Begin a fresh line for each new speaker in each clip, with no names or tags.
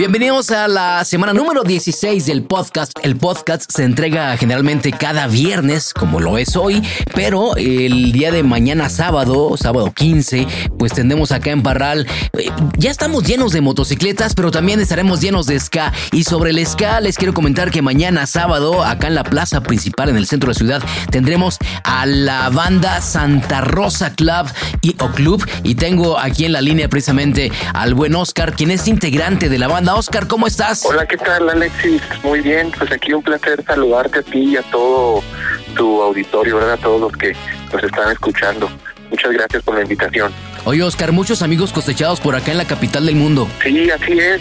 Bienvenidos a la semana número 16 del podcast. El podcast se entrega generalmente cada viernes, como lo es hoy, pero el día de mañana sábado, sábado 15, pues tendremos acá en Parral. eh, Ya estamos llenos de motocicletas, pero también estaremos llenos de ska. Y sobre el ska les quiero comentar que mañana sábado, acá en la plaza principal en el centro de la ciudad, tendremos a la banda Santa Rosa Club y o Club. Y tengo aquí en la línea precisamente al buen Oscar, quien es integrante de la banda. Oscar, ¿cómo estás?
Hola, ¿qué tal, Alexis? Muy bien, pues aquí un placer saludarte a ti y a todo tu auditorio, ¿verdad? A todos los que nos están escuchando. Muchas gracias por la invitación.
Oye, Oscar, muchos amigos cosechados por acá en la capital del mundo.
Sí, así es.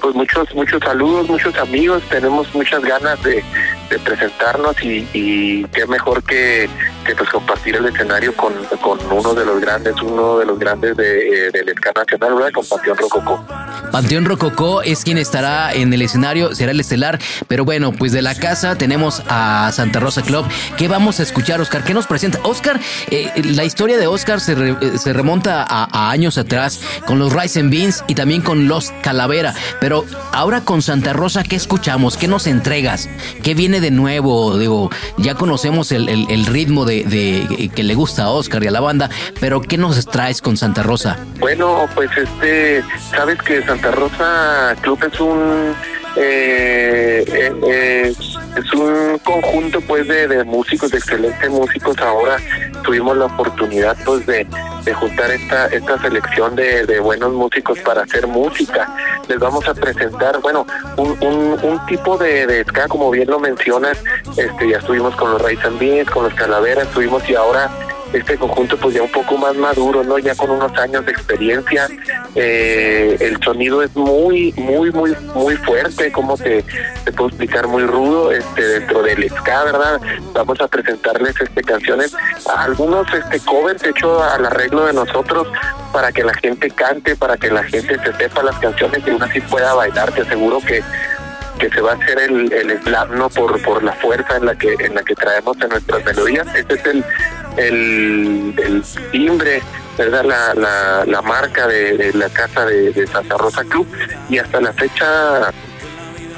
Pues muchos, muchos saludos, muchos amigos. Tenemos muchas ganas de, de presentarnos y, qué mejor que, que pues compartir el escenario con, con uno de los grandes, uno de los grandes de, eh, del ska nacional, ¿verdad? Con Panteón Rococó.
Panteón Rococó es quien estará en el escenario, será el estelar. Pero bueno, pues de la casa tenemos a Santa Rosa Club. ¿Qué vamos a escuchar, Oscar? ¿Qué nos presenta? Oscar, eh, la historia de Oscar se, eh, se remonta a, años atrás con los Rice and Beans y también con Los Calavera. Pero ahora con Santa Rosa, ¿qué escuchamos? ¿Qué nos entregas? ¿Qué viene nuevo? Digo, ya conocemos el, el- ritmo de, de- que le gusta a Oscar y a la banda, pero ¿qué nos traes con Santa Rosa?
Bueno, pues este, sabes que Santa Rosa Club es un eh, eh, eh, es un conjunto pues de, de músicos, de excelentes músicos. Ahora tuvimos la oportunidad pues de, de juntar esta esta selección de, de buenos músicos para hacer música. Les vamos a presentar, bueno, un, un, un tipo de, de ska, como bien lo mencionas. Este, ya estuvimos con los Rice con los Calaveras, estuvimos y ahora este conjunto pues ya un poco más maduro, ¿no? Ya con unos años de experiencia, eh, el sonido es muy, muy, muy, muy fuerte, como te, te puedo explicar, muy rudo, este, dentro del ska, ¿verdad? Vamos a presentarles este canciones, algunos este covers hecho al arreglo de nosotros para que la gente cante, para que la gente se sepa las canciones y aún así pueda bailar, te aseguro que que se va a hacer el, el slam no por por la fuerza en la que en la que traemos en nuestras melodías. Este es el el, timbre verdad la, la, la marca de, de la casa de, de Santa Rosa Club. Y hasta la fecha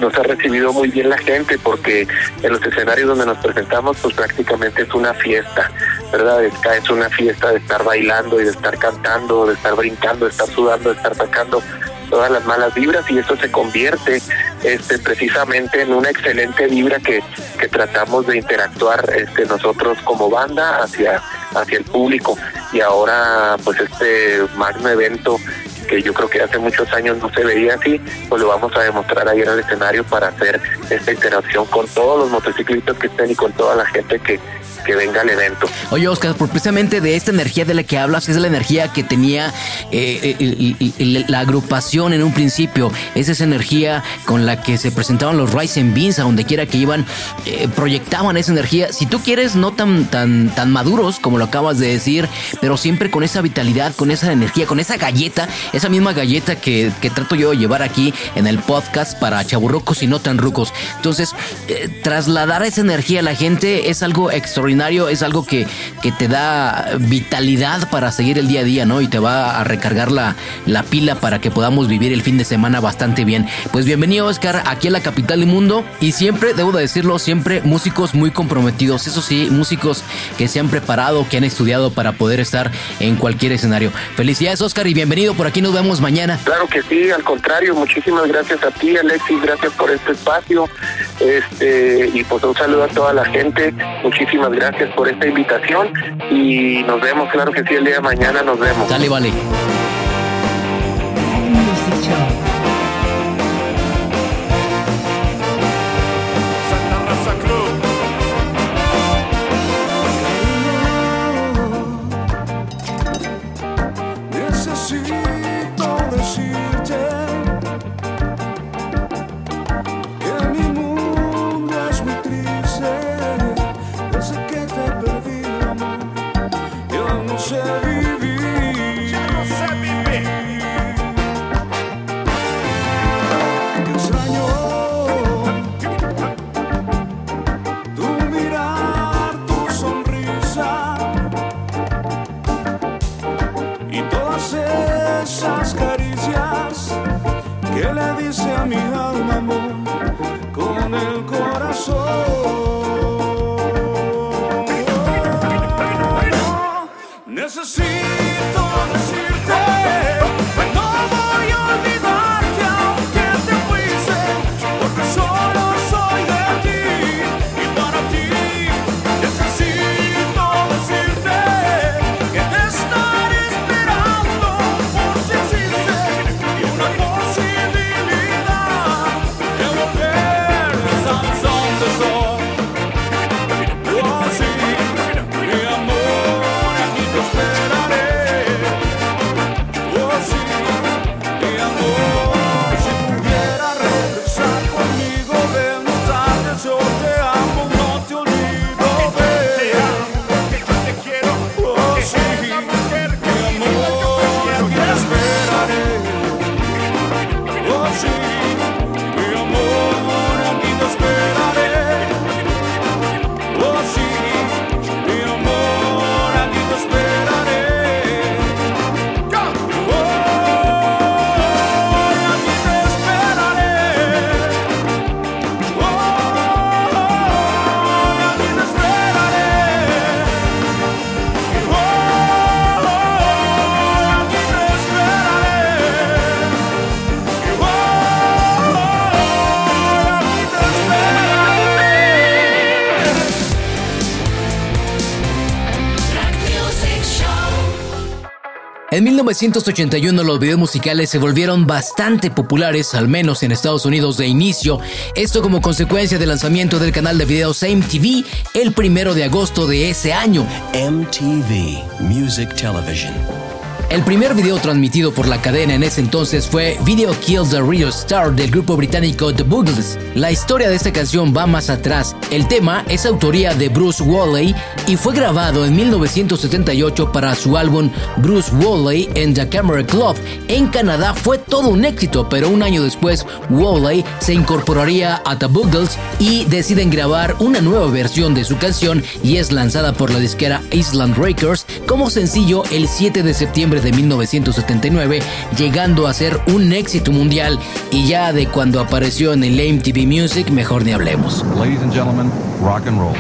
nos ha recibido muy bien la gente porque en los escenarios donde nos presentamos pues prácticamente es una fiesta, ¿verdad? Es una fiesta de estar bailando y de estar cantando, de estar brincando, de estar sudando, de estar sacando todas las malas vibras y eso se convierte este precisamente en una excelente vibra que, que tratamos de interactuar este nosotros como banda hacia hacia el público. Y ahora pues este magno evento que yo creo que hace muchos años no se veía así, pues lo vamos a demostrar ahí en el escenario para hacer esta interacción con todos los motociclistas que estén y con toda la gente que, que venga al evento.
Oye, Oscar, por precisamente de esta energía de la que hablas, es la energía que tenía eh, el- el- el- la agrupación en un principio, es esa energía con la que se presentaban los Rice and Beans, a donde quiera que iban, eh, proyectaban esa energía. Si tú quieres, no tan, tan, tan maduros como lo acabas de decir, pero siempre con esa vitalidad, con esa energía, con esa galleta, esa misma galleta que, que trato yo de llevar aquí en el podcast para chaburrocos y no tan rucos. Entonces, eh, trasladar esa energía a la gente es algo extraordinario, es algo que, que te da vitalidad para seguir el día a día, ¿no? Y te va a recargar la, la pila para que podamos vivir el fin de semana bastante bien. Pues bienvenido, Oscar, aquí a la capital del mundo. Y siempre, debo de decirlo, siempre músicos muy comprometidos. Eso sí, músicos que se han preparado, que han estudiado para poder estar en cualquier escenario. Felicidades, Oscar, y bienvenido. Por aquí nos vemos mañana.
Claro que sí, al contrario, muchísimas gracias a ti, Alexis, gracias por este espacio. Este, y pues un saludo a toda la gente. Muchísimas gracias por esta invitación y nos vemos, claro que sí, el día de mañana nos vemos.
Dale, vale. 1981 los videos musicales se volvieron bastante populares, al menos en Estados Unidos de inicio, esto como consecuencia del lanzamiento del canal de videos MTV el primero de agosto de ese año.
MTV Music Television.
El primer video transmitido por la cadena en ese entonces fue Video Kills the Real Star del grupo británico The Boogles. La historia de esta canción va más atrás. El tema es autoría de Bruce Woolley y fue grabado en 1978 para su álbum Bruce Woolley and the Camera Club. En Canadá fue todo un éxito, pero un año después Woolley se incorporaría a The Boogles y deciden grabar una nueva versión de su canción y es lanzada por la disquera Island Records como sencillo el 7 de septiembre de 1979, llegando a ser un éxito mundial y ya de cuando apareció en el MTV Music, mejor ni hablemos.
Ladies and gentlemen, rock and roll.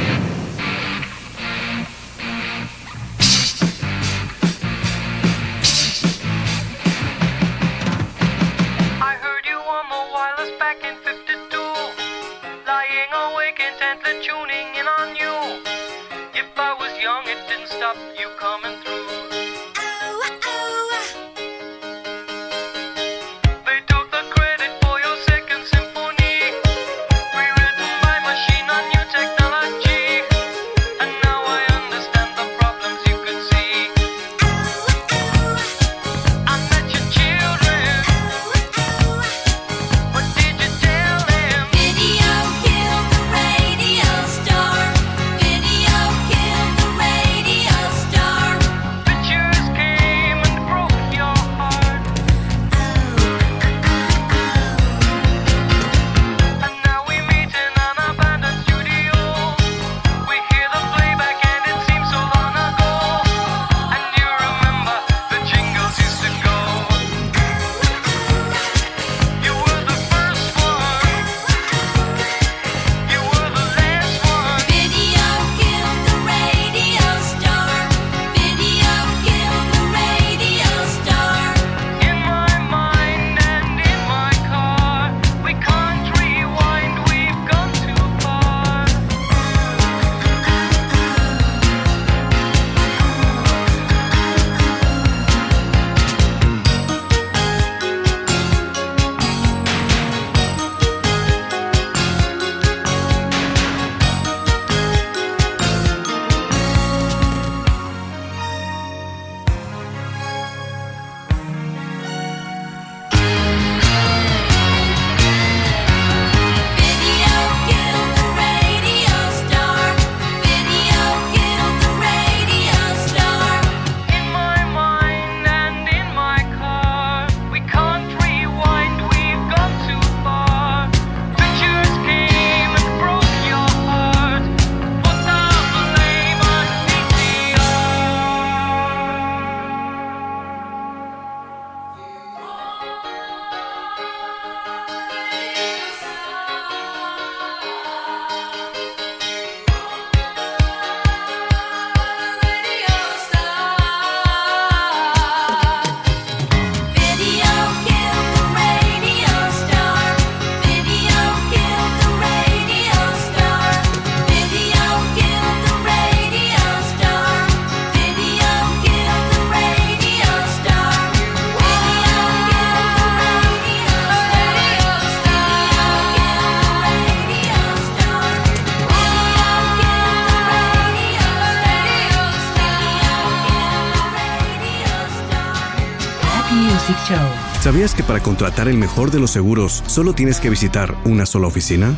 Para contratar el mejor de los seguros solo tienes que visitar una sola oficina?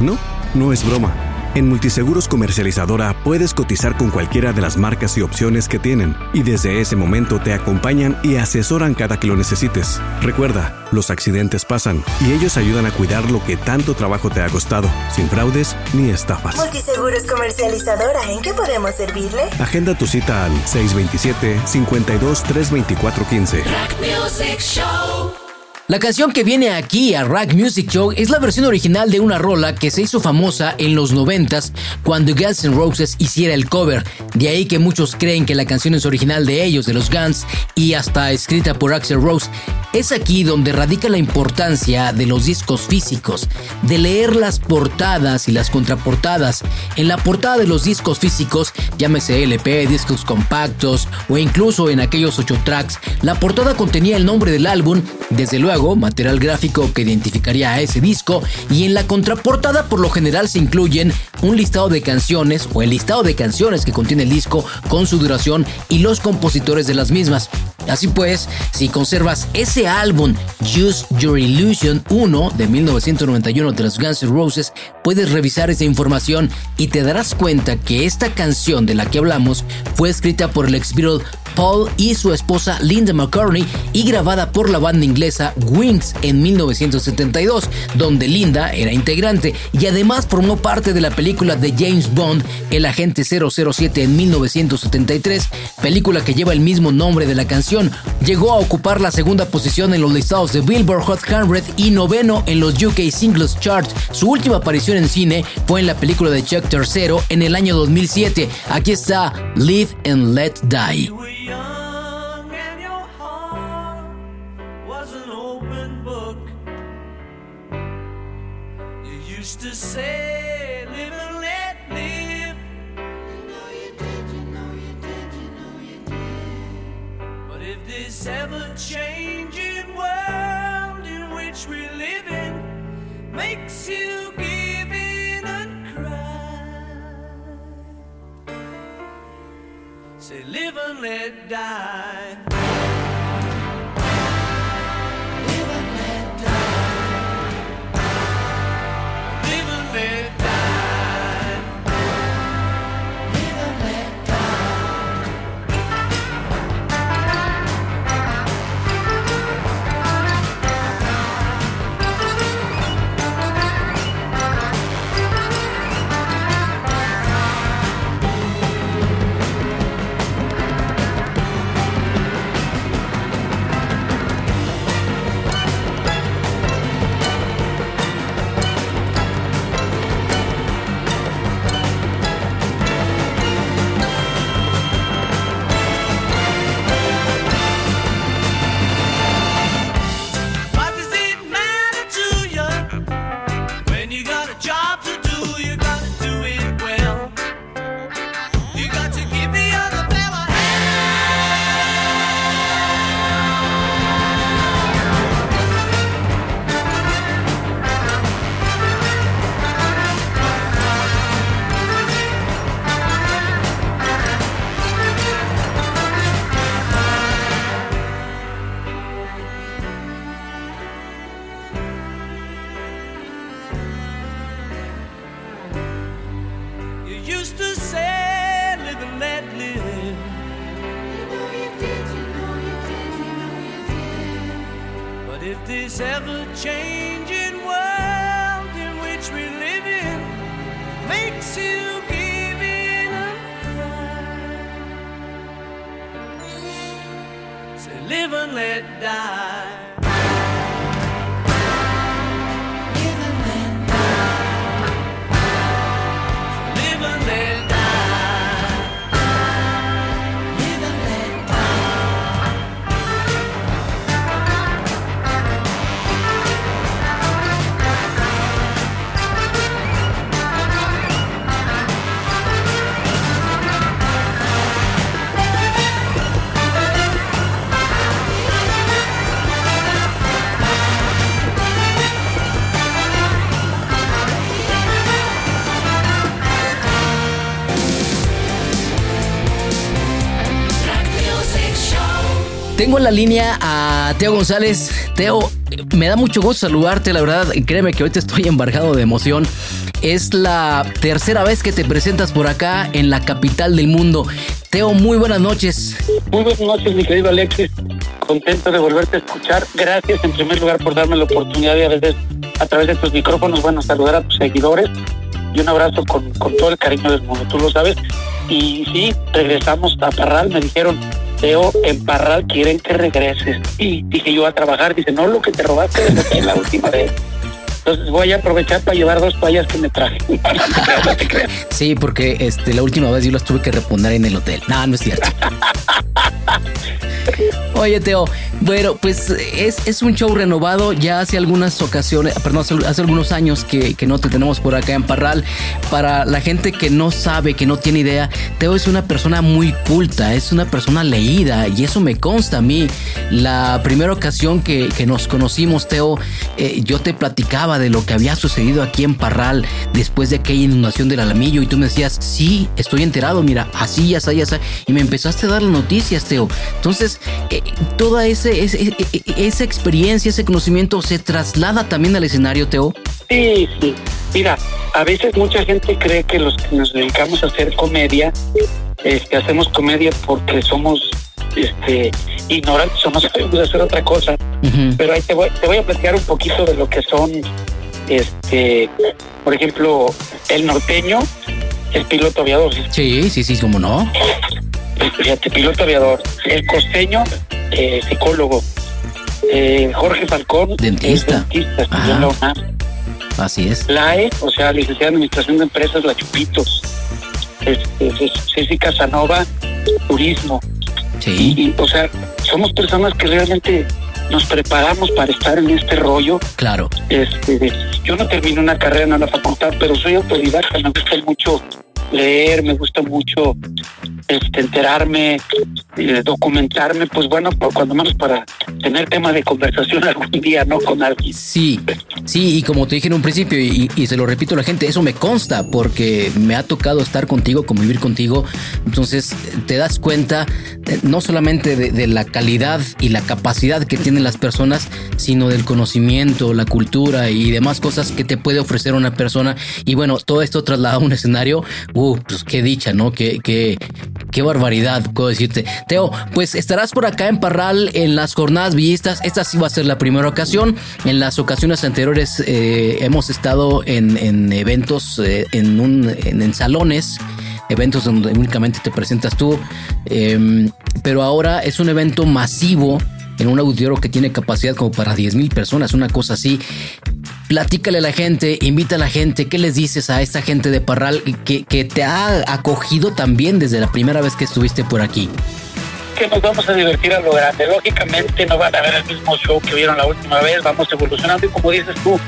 No, no es broma. En Multiseguros Comercializadora puedes cotizar con cualquiera de las marcas y opciones que tienen y desde ese momento te acompañan y asesoran cada que lo necesites. Recuerda, los accidentes pasan y ellos ayudan a cuidar lo que tanto trabajo te ha costado, sin fraudes ni estafas.
Multiseguros Comercializadora, ¿en qué podemos servirle?
Agenda tu cita al 627-52-324-15.
Music Show.
La canción que viene aquí a Rack Music Show es la versión original de una rola que se hizo famosa en los 90s cuando Guns N' Roses hiciera el cover. De ahí que muchos creen que la canción es original de ellos, de los Guns, y hasta escrita por Axel Rose. Es aquí donde radica la importancia de los discos físicos, de leer las portadas y las contraportadas. En la portada de los discos físicos, llámese LP, discos compactos o incluso en aquellos 8 tracks, la portada contenía el nombre del álbum, desde luego material gráfico que identificaría a ese disco y en la contraportada por lo general se incluyen un listado de canciones o el listado de canciones que contiene el disco con su duración y los compositores de las mismas. Así pues, si conservas ese álbum Use Your Illusion 1 de 1991 de los Guns N' Roses, puedes revisar esa información y te darás cuenta que esta canción de la que hablamos fue escrita por el ex Paul y su esposa Linda McCartney y grabada por la banda inglesa Wings en 1972, donde Linda era integrante y además formó parte de la película de James Bond, El Agente 007 en 1973, película que lleva el mismo nombre de la canción. Llegó a ocupar la segunda posición en los listados de Billboard Hot 100 y noveno en los UK Singles Charts. Su última aparición en cine fue en la película de Chuck Tercero en el año 2007. Aquí está Live and Let Die.
Die.
Tengo en la línea a Teo González. Teo, me da mucho gusto saludarte, la verdad, créeme que ahorita estoy embargado de emoción. Es la tercera vez que te presentas por acá en la capital del mundo. Teo, muy buenas noches.
Muy buenas noches, mi querido Alexis. Contento de volverte a escuchar. Gracias en primer lugar por darme la oportunidad de a veces a través de tus micrófonos, bueno, saludar a tus seguidores y un abrazo con, con todo el cariño del mundo, tú lo sabes. Y sí, regresamos a Parral, me dijeron, Teo, en Parral quieren que regreses. Y dije yo a trabajar, dice, no, lo que te robaste de la última vez. Voy a aprovechar para llevar dos toallas que me traje.
Sí, porque este, la última vez yo las tuve que reponer en el hotel. No, no es cierto. Oye, Teo, bueno, pues es, es un show renovado. Ya hace algunas ocasiones, perdón, hace, hace algunos años que, que no te tenemos por acá en Parral. Para la gente que no sabe, que no tiene idea, Teo es una persona muy culta, es una persona leída y eso me consta a mí. La primera ocasión que, que nos conocimos, Teo, eh, yo te platicaba de lo que había sucedido aquí en Parral después de aquella inundación del Alamillo y tú me decías, sí, estoy enterado, mira, así, ya está, ya está. Y me empezaste a dar las noticias, Teo. Entonces, eh, toda ese, ese- e- e- esa experiencia, ese conocimiento se traslada también al escenario, Teo.
Sí, sí. Mira, a veces mucha gente cree que los que nos dedicamos a hacer comedia, este, hacemos comedia porque somos este, ignorantes o no sabemos hacer otra cosa. Pero ahí te voy, te voy a platicar un poquito de lo que son, este, por ejemplo, el norteño es piloto aviador.
Sí, sí, sí, cómo no.
Fíjate, piloto aviador. El costeño, eh, psicólogo. Eh, Jorge Falcón,
Dentista.
es dentista.
Así es.
LAE, o sea, licenciada en Administración de Empresas, La Chupitos. Ce- Ceci Casanova, Turismo.
Sí.
Y, o sea, somos personas que realmente nos preparamos para estar en este rollo.
Claro.
Este, yo no terminé una carrera en la facultad, pero soy autodidacta, me gusta mucho leer, me gusta mucho este, enterarme, eh, documentarme, pues bueno, por cuando menos para tener tema de conversación algún día, ¿no? Con alguien.
Sí, sí, y como te dije en un principio, y, se lo repito a la gente, eso me consta porque me ha tocado estar contigo, convivir contigo. Entonces te das cuenta eh, no solamente de, de la calidad y la capacidad que tienen las personas, sino del conocimiento, la cultura y demás cosas que te puede ofrecer una persona. Y bueno, todo esto trasladado a un escenario, uh, pues qué dicha, ¿no? Qué, qué, qué barbaridad, puedo decirte. Teo, pues estarás por acá en Parral en las jornadas villistas. Esta sí va a ser la primera ocasión. En las ocasiones anteriores eh, hemos estado en, en eventos, eh, en, un, en, salones eventos donde únicamente te presentas tú, eh, pero ahora es un evento masivo en un auditorio que tiene capacidad como para 10 mil personas, una cosa así. Platícale a la gente, invita a la gente, ¿qué les dices a esta gente de Parral que, que te ha acogido también desde la primera vez que estuviste por aquí?
que nos vamos a divertir a lo grande. Lógicamente no van a ver el mismo show que vieron la última vez, vamos evolucionando y como dices tú,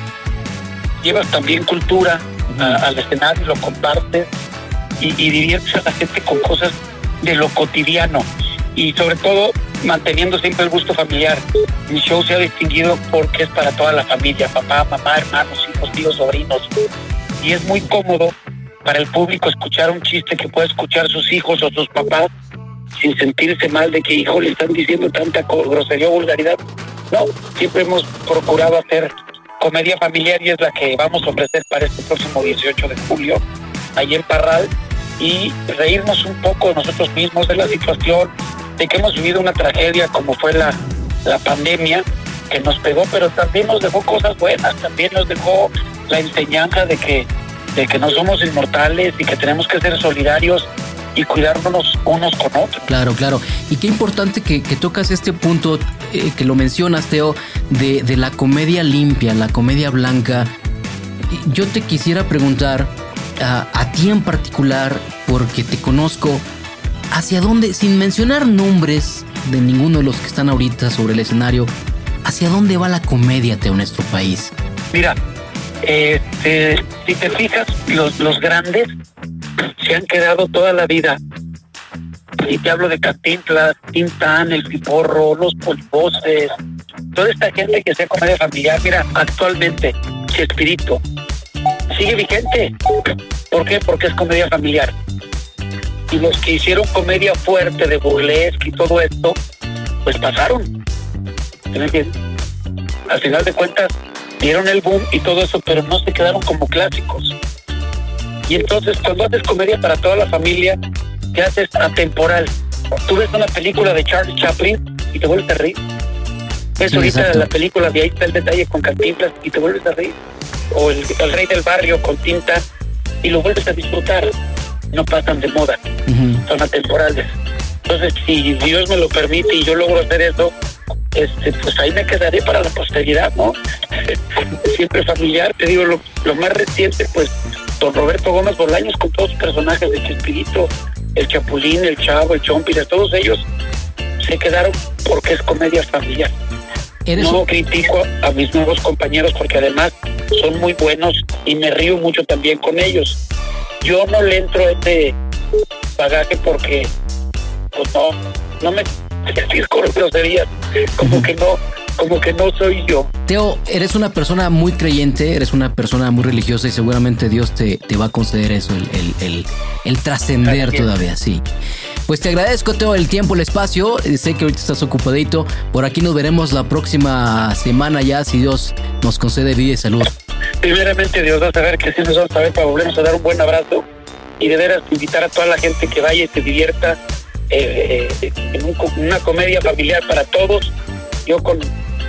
llevas también cultura al escenario, lo compartes y, y diviertes a la gente con cosas de lo cotidiano y sobre todo manteniendo siempre el gusto familiar. Mi show se ha distinguido porque es para toda la familia, papá, mamá, hermanos, hijos, tíos, sobrinos. Y es muy cómodo para el público escuchar un chiste que puede escuchar sus hijos o sus papás sin sentirse mal de que, hijo, le están diciendo tanta grosería o vulgaridad. No, siempre hemos procurado hacer comedia familiar y es la que vamos a ofrecer para este próximo 18 de julio, ahí en Parral, y reírnos un poco nosotros mismos, de la situación, que hemos vivido una tragedia como fue la, la pandemia, que nos pegó, pero también nos dejó cosas buenas, también nos dejó la enseñanza de que, de que no somos inmortales y que tenemos que ser solidarios y cuidarnos unos con otros.
Claro, claro. Y qué importante que, que tocas este punto, eh, que lo mencionas, Teo, de, de la comedia limpia, la comedia blanca. Yo te quisiera preguntar a, a ti en particular, porque te conozco, ¿hacia dónde, sin mencionar nombres de ninguno de los que están ahorita sobre el escenario, ¿hacia dónde va la comedia, en nuestro país?
Mira, este, si te fijas, los, los grandes se han quedado toda la vida. Y te hablo de Cantinflas, Tintán, El Piporro, Los Polvoces, toda esta gente que sea comedia familiar. Mira, actualmente, Chespirito sigue vigente. ¿Por qué? Porque es comedia familiar. Y los que hicieron comedia fuerte de burlesque y todo esto, pues pasaron. Al final de cuentas dieron el boom y todo eso, pero no se quedaron como clásicos. Y entonces cuando haces comedia para toda la familia, te haces atemporal. Tú ves una película de Charles Chaplin y te vuelves a reír. Ves
Sí,
ahorita
exacto.
la película de ahí está el detalle con Cantinflas y te vuelves a reír. O el, el Rey del Barrio con tinta y lo vuelves a disfrutar. No pasan de moda
Ujú.
son atemporales. Entonces, si Dios me lo permite y yo logro hacer eso, este, pues ahí me quedaré para la posteridad, ¿no? Siempre familiar, te digo, lo, lo más reciente, pues, don Roberto Gómez Bolaños con todos los personajes de Chespirito, el Chapulín, el Chavo, el Chompira, todos ellos se quedaron porque es comedia familiar. No
un-
critico a mis nuevos compañeros porque además son muy buenos y me río mucho también con ellos. Yo no le entro a este bagaje porque pues no, no me decir groserías, como que no, como que no soy yo.
Teo, eres una persona muy creyente, eres una persona muy religiosa y seguramente Dios te, te va a conceder eso, el, el, el, el trascender todavía, sí. Pues te agradezco, Teo, el tiempo, el espacio. Eh, Sé que ahorita estás ocupadito. Por aquí nos veremos la próxima semana ya, si Dios nos concede vida y salud.
Primeramente Dios va a saber que sí nos vamos a ver para volvernos a dar un buen abrazo y de veras invitar a toda la gente que vaya y se divierta eh, eh, en una comedia familiar para todos. Yo con,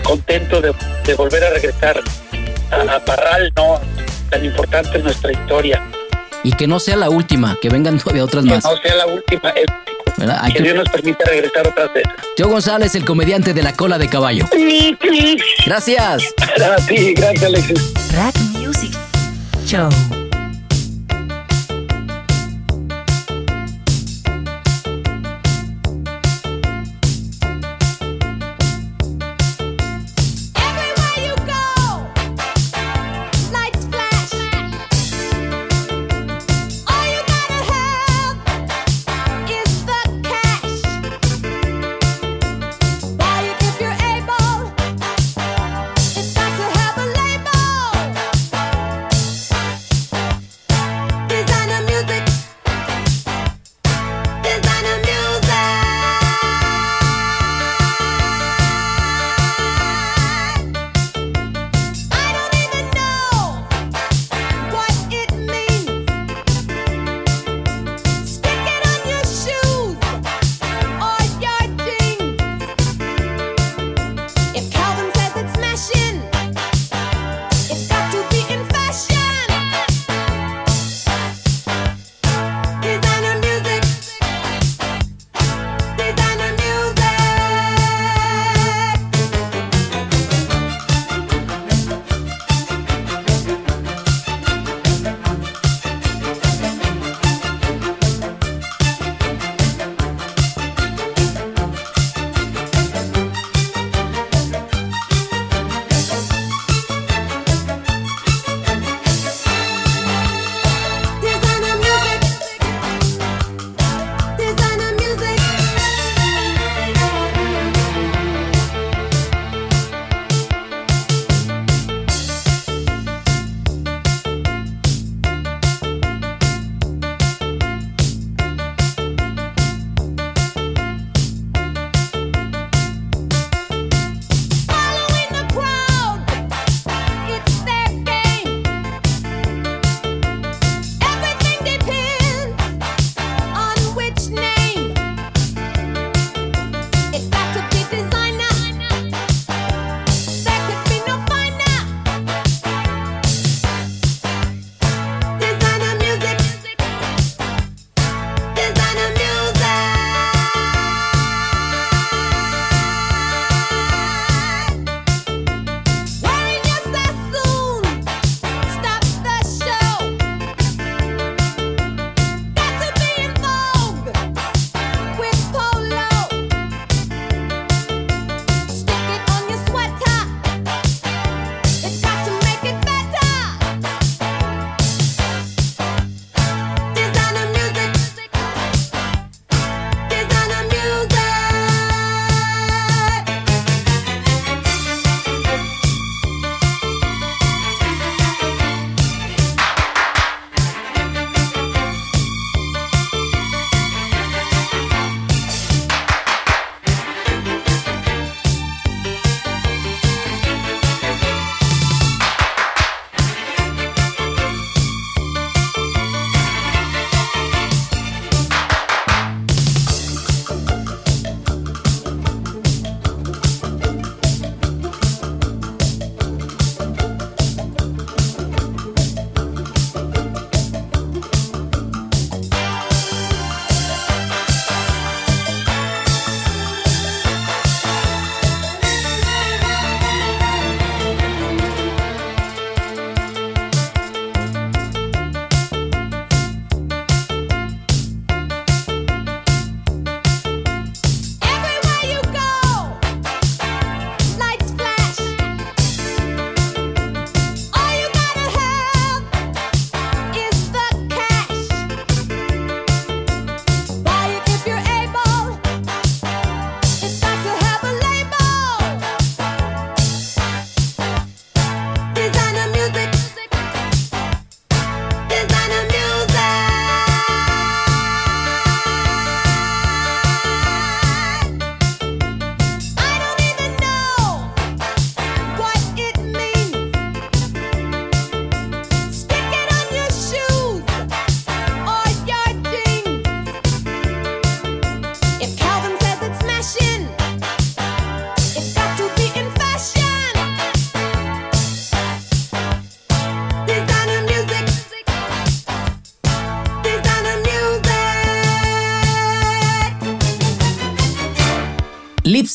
contento de, volver a regresar a, a Parral, no tan importante en nuestra historia.
Y que no sea la última, que vengan todavía otras
Que
más.
no sea la última.
Hay
que Dios nos permita regresar otras veces.
Teo González, el comediante de la cola de caballo. Gracias.
A ti, gracias Alexis.
Rack Music Show.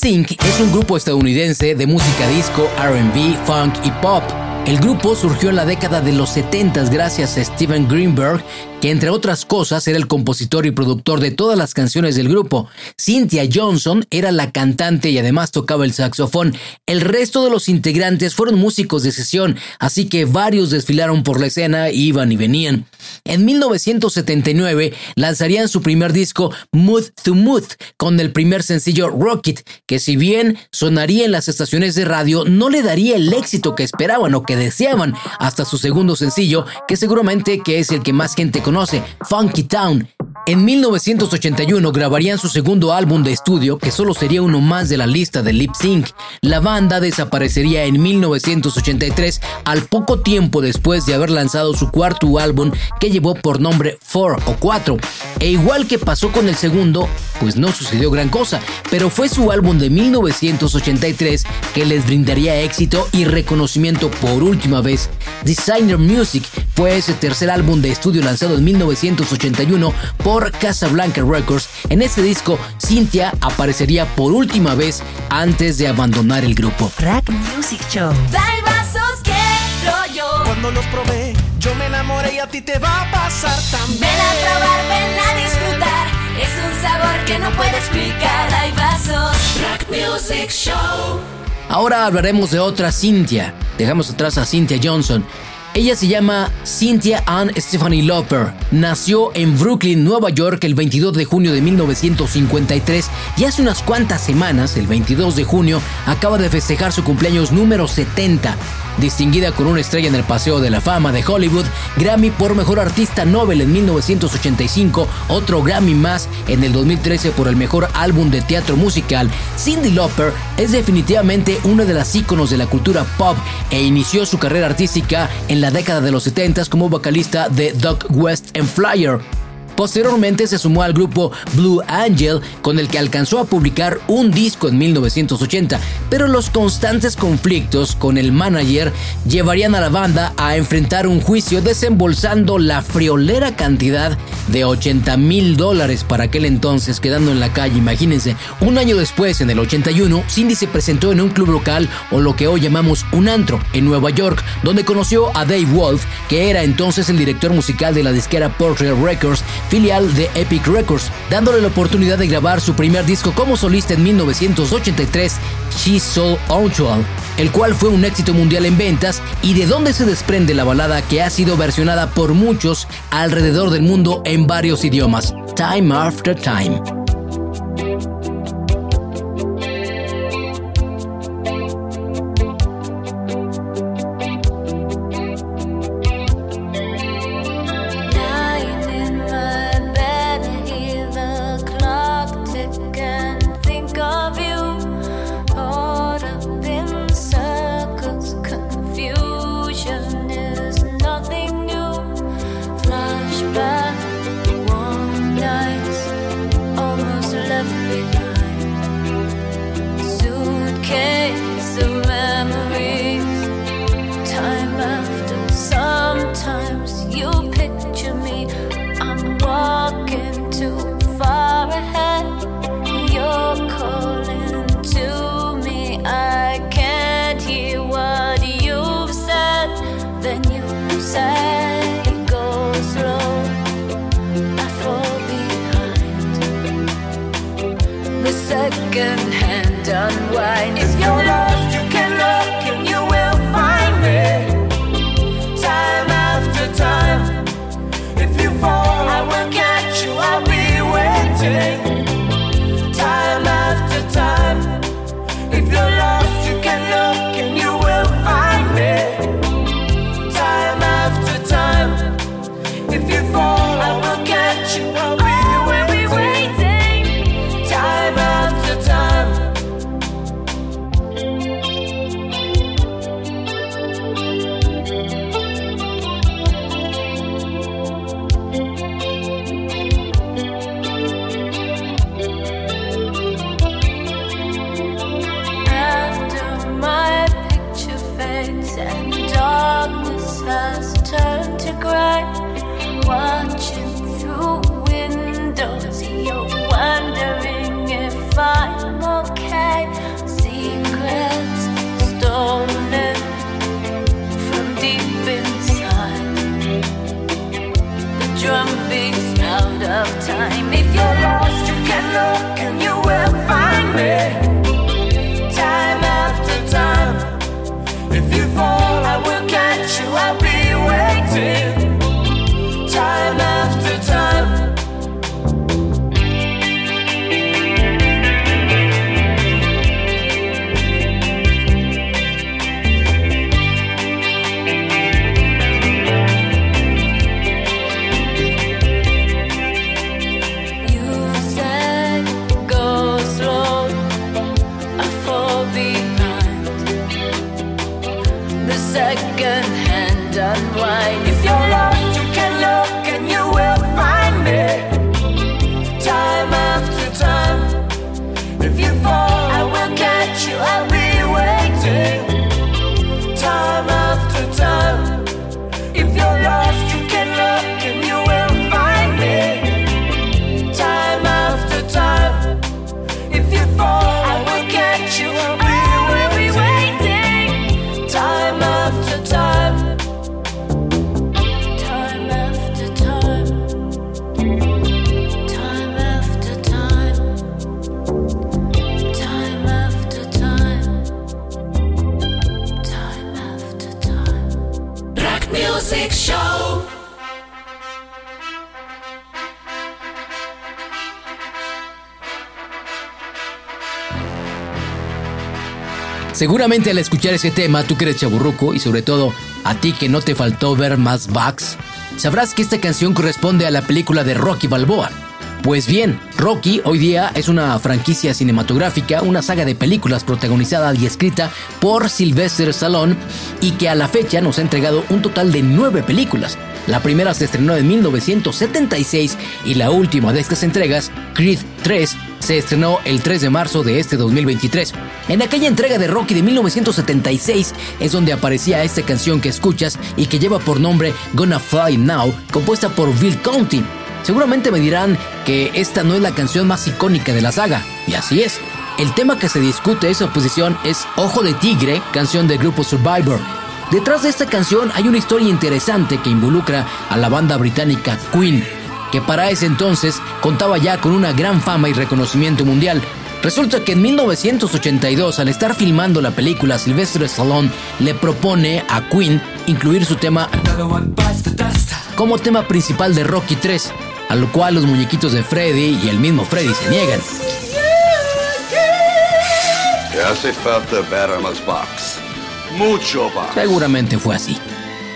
Es un grupo estadounidense de música disco, RB, funk y pop. El grupo surgió en la década de los 70 gracias a Steven Greenberg, entre otras cosas era el compositor y productor de todas las canciones del grupo. Cynthia Johnson era la cantante y además tocaba el saxofón. El resto de los integrantes fueron músicos de sesión, así que varios desfilaron por la escena, iban y venían. En 1979 lanzarían su primer disco Mood to Mood con el primer sencillo Rocket, que si bien sonaría en las estaciones de radio, no le daría el éxito que esperaban o que deseaban hasta su segundo sencillo, que seguramente que es el que más gente conoce, Funky Town. En 1981 grabarían su segundo álbum de estudio, que solo sería uno más de la lista de Lip Sync. La banda desaparecería en 1983, al poco tiempo después de haber lanzado su cuarto álbum, que llevó por nombre 4 o 4. E igual que pasó con el segundo, pues no sucedió gran cosa, pero fue su álbum de 1983 que les brindaría éxito y reconocimiento por última vez. Designer Music fue ese tercer álbum de estudio lanzado en 1981 por Casablanca Records. En ese disco, Cynthia aparecería por última vez antes de abandonar el grupo.
Rack Music Show.
Vasos que yo.
Cuando los probé, yo me enamoré y a ti te va a pasar también.
Ven a probar, ven a disfrutar. Es un sabor que no puedo explicar. Hay vasos. Rock Music Show.
Ahora hablaremos de otra Cynthia. Dejamos atrás a Cynthia Johnson. Ella se llama Cynthia Ann Stephanie Lauper. Nació en Brooklyn, Nueva York, el 22 de junio de 1953 y hace unas cuantas semanas, el 22 de junio, acaba de festejar su cumpleaños número 70. Distinguida con una estrella en el Paseo de la Fama de Hollywood, Grammy por Mejor Artista Nobel en 1985, otro Grammy más en el 2013 por el Mejor Álbum de Teatro Musical, Cindy Lauper es definitivamente una de las íconos de la cultura pop e inició su carrera artística en la década de los 70 como vocalista de Doc West and Flyer. Posteriormente se sumó al grupo Blue Angel, con el que alcanzó a publicar un disco en 1980, pero los constantes conflictos con el manager llevarían a la banda a enfrentar un juicio desembolsando la friolera cantidad de 80 mil dólares para aquel entonces, quedando en la calle, imagínense. Un año después, en el 81, Cindy se presentó en un club local o lo que hoy llamamos un antro en Nueva York, donde conoció a Dave Wolf, que era entonces el director musical de la disquera Portrait Records, filial de Epic Records, dándole la oportunidad de grabar su primer disco como solista en 1983, She's So Unusual, el cual fue un éxito mundial en ventas y de donde se desprende la balada que ha sido versionada por muchos alrededor del mundo en varios idiomas, Time After Time.
Unwind. If you're
Music Show.
Seguramente al escuchar ese tema, tú que eres chaburruco y sobre todo a ti que no te faltó ver más Bugs, sabrás que esta canción corresponde a la película de Rocky Balboa. Pues bien, Rocky hoy día es una franquicia cinematográfica, una saga de películas protagonizada y escrita por Sylvester Stallone y que a la fecha nos ha entregado un total de nueve películas. La primera se estrenó en 1976 y la última de estas entregas, Creed 3, se estrenó el 3 de marzo de este 2023. En aquella entrega de Rocky de 1976 es donde aparecía esta canción que escuchas y que lleva por nombre Gonna Fly Now, compuesta por Bill Conti. Seguramente me dirán que esta no es la canción más icónica de la saga, y así es. El tema que se discute esa posición es Ojo de Tigre, canción del grupo Survivor. Detrás de esta canción hay una historia interesante que involucra a la banda británica Queen, que para ese entonces contaba ya con una gran fama y reconocimiento mundial. Resulta que en 1982, al estar filmando la película, Sylvester Stallone le propone a Queen incluir su tema como tema principal de Rocky 3, a lo cual los muñequitos de Freddy y el mismo Freddy se niegan.
¿Qué hace falta ver más box? Mucho box.
Seguramente fue así.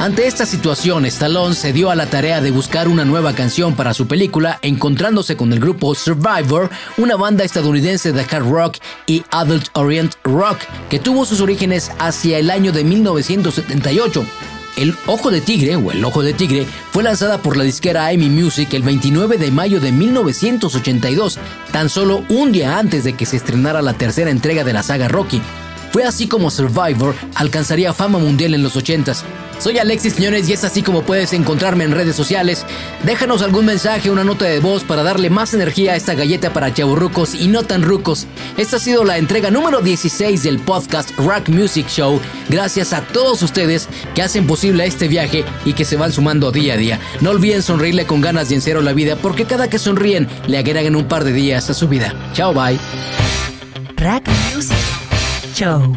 Ante esta situación, Stallone se dio a la tarea de buscar una nueva canción para su película, encontrándose con el grupo Survivor, una banda estadounidense de hard rock y adult orient rock, que tuvo sus orígenes hacia el año de 1978. El Ojo de Tigre, o El Ojo de Tigre, fue lanzada por la disquera Amy Music el 29 de mayo de 1982, tan solo un día antes de que se estrenara la tercera entrega de la saga Rocky. Fue así como Survivor alcanzaría fama mundial en los 80s. Soy Alexis Quiñones y es así como puedes encontrarme en redes sociales. Déjanos algún mensaje, una nota de voz para darle más energía a esta galleta para chaburrucos y no tan rucos. Esta ha sido la entrega número 16 del podcast Rock Music Show. Gracias a todos ustedes que hacen posible este viaje y que se van sumando día a día. No olviden sonreírle con ganas y en cero la vida porque cada que sonríen le agregan un par de días a su vida. Chao, bye.
Rack Music Show.